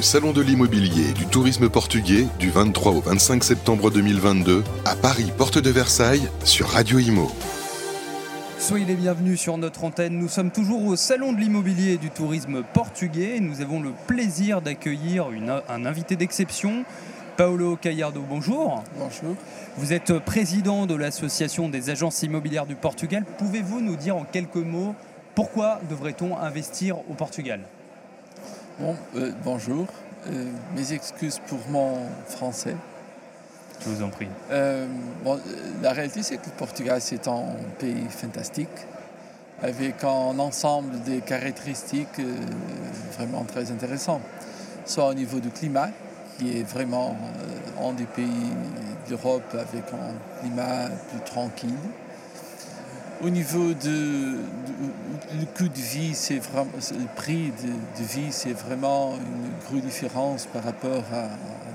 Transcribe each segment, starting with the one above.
le Salon de l'immobilier et du tourisme portugais du 23 au 25 septembre 2022 à Paris, porte de Versailles, sur Radio Imo. Soyez les bienvenus sur notre antenne. Nous sommes toujours au Salon de l'immobilier et du tourisme portugais. Nous avons le plaisir d'accueillir un invité d'exception. Paolo Caillardo, bonjour. Bonjour. Vous êtes président de l'Association des agences immobilières du Portugal. Pouvez-vous nous dire en quelques mots pourquoi devrait-on investir au Portugal? Bon, euh, bonjour. Euh, mes excuses pour mon français. Je vous en prie. Euh, bon, la réalité, c'est que le Portugal, c'est un pays fantastique, avec un ensemble de caractéristiques vraiment très intéressantes. Soit au niveau du climat, qui est vraiment un des pays d'Europe avec un climat plus tranquille, au niveau du coût de vie, c'est vraiment le prix de, vie, c'est vraiment une grosse différence par rapport à,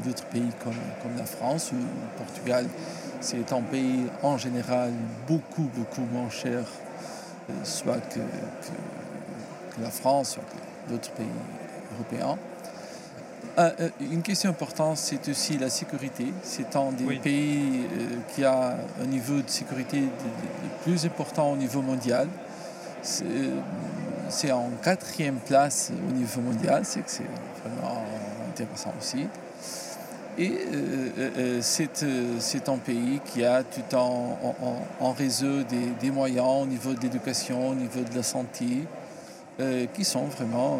d'autres pays comme, la France le Portugal. C'est un pays en général beaucoup beaucoup moins cher, euh, soit que, que la France, soit que d'autres pays européens. Ah, euh, une question importante, c'est aussi la sécurité. C'est un des pays euh, qui a un niveau de sécurité le plus important au niveau mondial. C'est en quatrième place au niveau mondial, c'est que c'est vraiment intéressant aussi. Et euh, c'est un pays qui a tout en, réseau des, des, moyens au niveau de l'éducation, au niveau de la santé, qui sont vraiment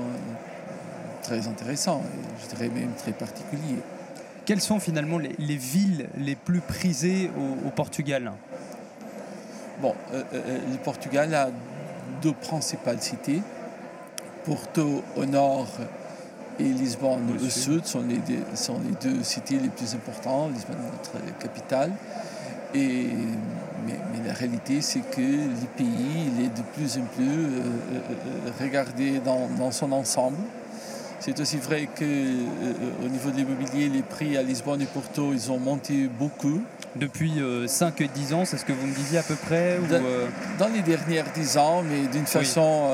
très intéressant, je dirais même très particulier. Quelles sont finalement les, villes les plus prisées au, Portugal? Bon, euh, euh, euh, le Portugal a deux principales cités. Porto au nord et Lisbonne au, sud, sont, les deux, sont les deux cités les plus importantes. Lisbonne est notre capitale. Et, mais, la réalité, c'est que le pays il est de plus en plus regardé dans, dans son ensemble. C'est aussi vrai qu'au euh, niveau de l'immobilier, les prix à Lisbonne et Porto, ils ont monté beaucoup. Depuis 5 euh, 10 ans, c'est ce que vous me disiez à peu près euh? dans, les dernières 10 ans, mais d'une façon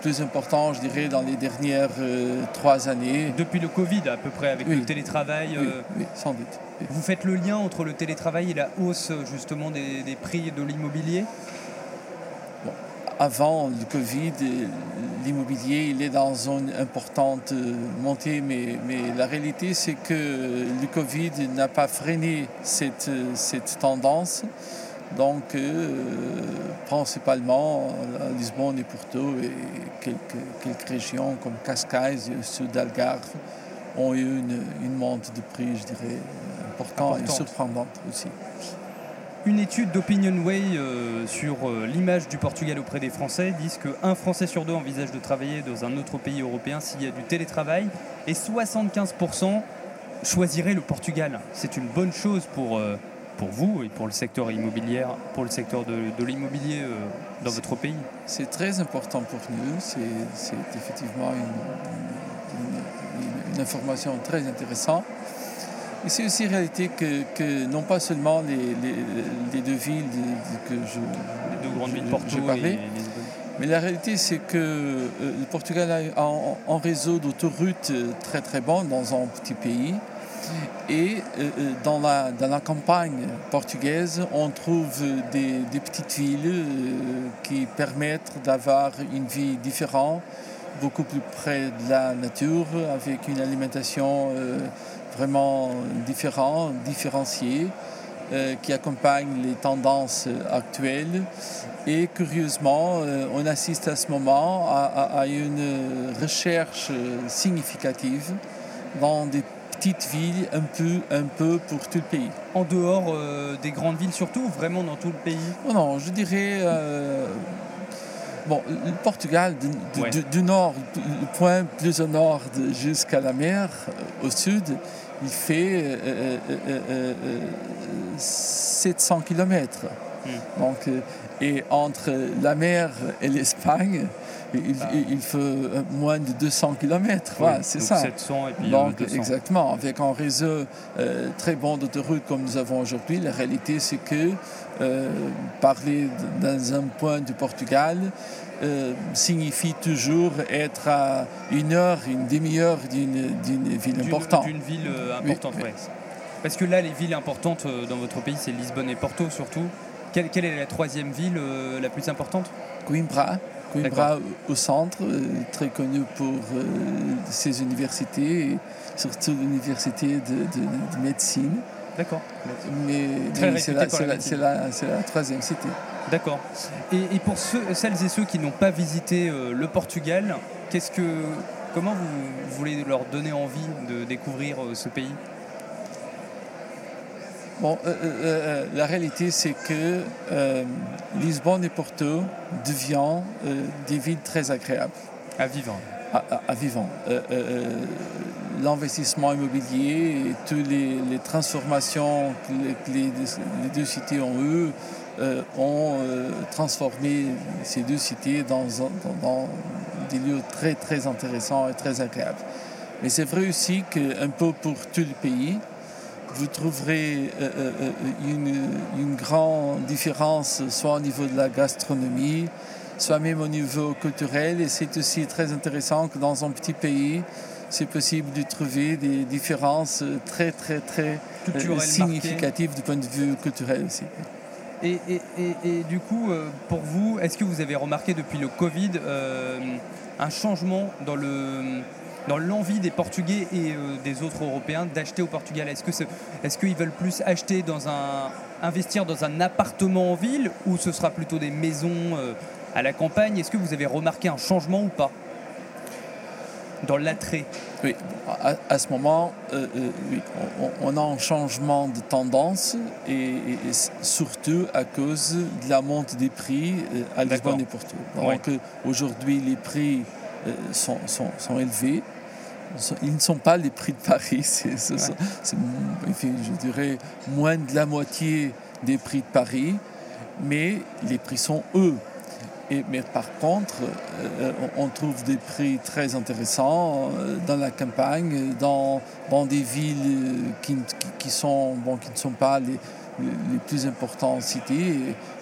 plus importante, je dirais, dans les dernières 3 années. Depuis le Covid, à peu près, avec le télétravail oui, sans doute. Vous faites le lien entre le télétravail et la hausse justement des, des prix de l'immobilier? Avant le Covid, l'immobilier il est dans une importante montée, mais, mais la réalité c'est que le Covid n'a pas freiné cette, cette tendance. Donc, euh, principalement, Lisbonne et Porto et quelques, quelques régions comme Cascais et sud d'Algarve ont eu une, une montée de prix, je dirais, importante et surprenante aussi. Une étude d'OpinionWay euh, sur euh, l'image du Portugal auprès des Français dit qu'un Français sur deux envisage de travailler dans un autre pays européen s'il y a du télétravail et 75% choisiraient le Portugal. C'est une bonne chose pour, euh, vous et pour le secteur de, l'immobilier dans votre pays. C'est très important pour nous. C'est effectivement une information très intéressante. Et c'est aussi réalité que, non pas seulement les, deux villes que je, les deux grandes villes Porto parlé, mais la réalité c'est que euh, le Portugal a un, réseau d'autoroutes très très bon dans un petit pays. Et euh, euh, dans, la, dans la campagne portugaise, on trouve des, des petites villes qui permettent d'avoir une vie différente, beaucoup plus près de la nature, avec une alimentation vraiment différents, différenciés, euh, qui accompagnent les tendances actuelles. Et curieusement, euh, on assiste à ce moment à, une recherche significative dans des petites villes un peu, un peu pour tout le pays. En dehors euh, des grandes villes surtout, vraiment dans tout le pays? Non, je dirais... Bon, le Portugal, du, nord, le point plus au nord jusqu'à la mer, au sud, il fait 700 km. Donc, et entre la mer et l'Espagne, il, Ah. il faut euh, moins de 200 km. Oui, c'est ça. 700 et puis euh, Donc, 200. exactement, avec un réseau euh, très bon d'autoroutes comme nous avons aujourd'hui, la réalité c'est que euh, parler dans un point du Portugal euh, signifie toujours être à une heure, une demi-heure d'une ville importante. D'une ville euh, importante, oui. ouais. Parce que là, les villes importantes euh, dans votre pays, c'est Lisbonne et Porto surtout. Quelle, quelle est la troisième ville euh, la plus importante? Coimbra, Coimbra au centre, euh, très connu pour euh, ses universités, et surtout l'université de, de- de médecine. D'accord. Mais, c'est la, troisième cité. D'accord. Et, et pour ceux, celles et ceux qui n'ont pas visité euh, le Portugal, qu'est-ce que, comment vous voulez leur donner envie de découvrir euh, ce pays? Bon, euh, euh, euh, la réalité, c'est que euh, Lisbonne et Porto deviennent des villes très agréables à vivre à, à- à vivre. L'investissement immobilier et toutes les, les transformations que les, que les deux- les deux cités ont eues ont transformé ces deux cités dans- dans des lieux très très intéressants et très agréables. Mais c'est vrai aussi qu'un peu pour tout le pays, vous trouverez euh, euh, euh, une, une grande différence, soit au niveau de la gastronomie, soit même au niveau culturel. Et c'est aussi très intéressant que dans un petit pays, c'est possible de trouver des différences très, très, très significatives du point de vue culturel aussi. Et, et- et- et du coup, pour vous, est-ce que vous avez remarqué depuis le Covid euh, un changement dans le dans l'envie des Portugais et euh, des autres Européens d'acheter au Portugal. Est-ce que est-ce qu'ils veulent plus acheter dans un investir dans un appartement en ville ou ce sera plutôt des maisons euh, à la campagne? Est-ce que vous avez remarqué un changement ou pas? Dans l'attrait. Oui, à, à ce moment, euh, euh, oui, on, on a un changement de tendance et, et- et surtout à cause de la montée des prix à Lisbonne et Porto. Donc aujourd'hui, les prix sont, sont- sont élevés. Ils ne sont pas les prix de Paris, c'est, ce sont- c'est, enfin, je dirais moins de la moitié des prix de Paris, mais les prix sont eux. Et- mais par contre, euh, on, trouve des prix très intéressants euh, dans la campagne, dans, dans des villes euh, qui, qui- qui sont, bon, qui ne sont pas les, les- plus importantes cités.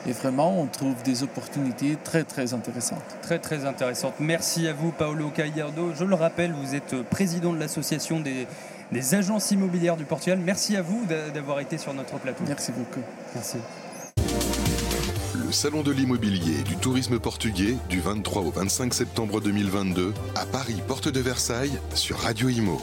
Et, et vraiment, on trouve des opportunités très, très intéressantes. Très très intéressante. Merci à vous Paolo Caillardo. Je le rappelle, vous êtes président de l'association des, des agences immobilières du Portugal. Merci à vous d'a- d'avoir été sur notre plateau. Merci beaucoup. Merci. Le Salon de l'immobilier et du tourisme portugais du 23 au 25 septembre 2022 à Paris, porte de Versailles sur Radio Imo.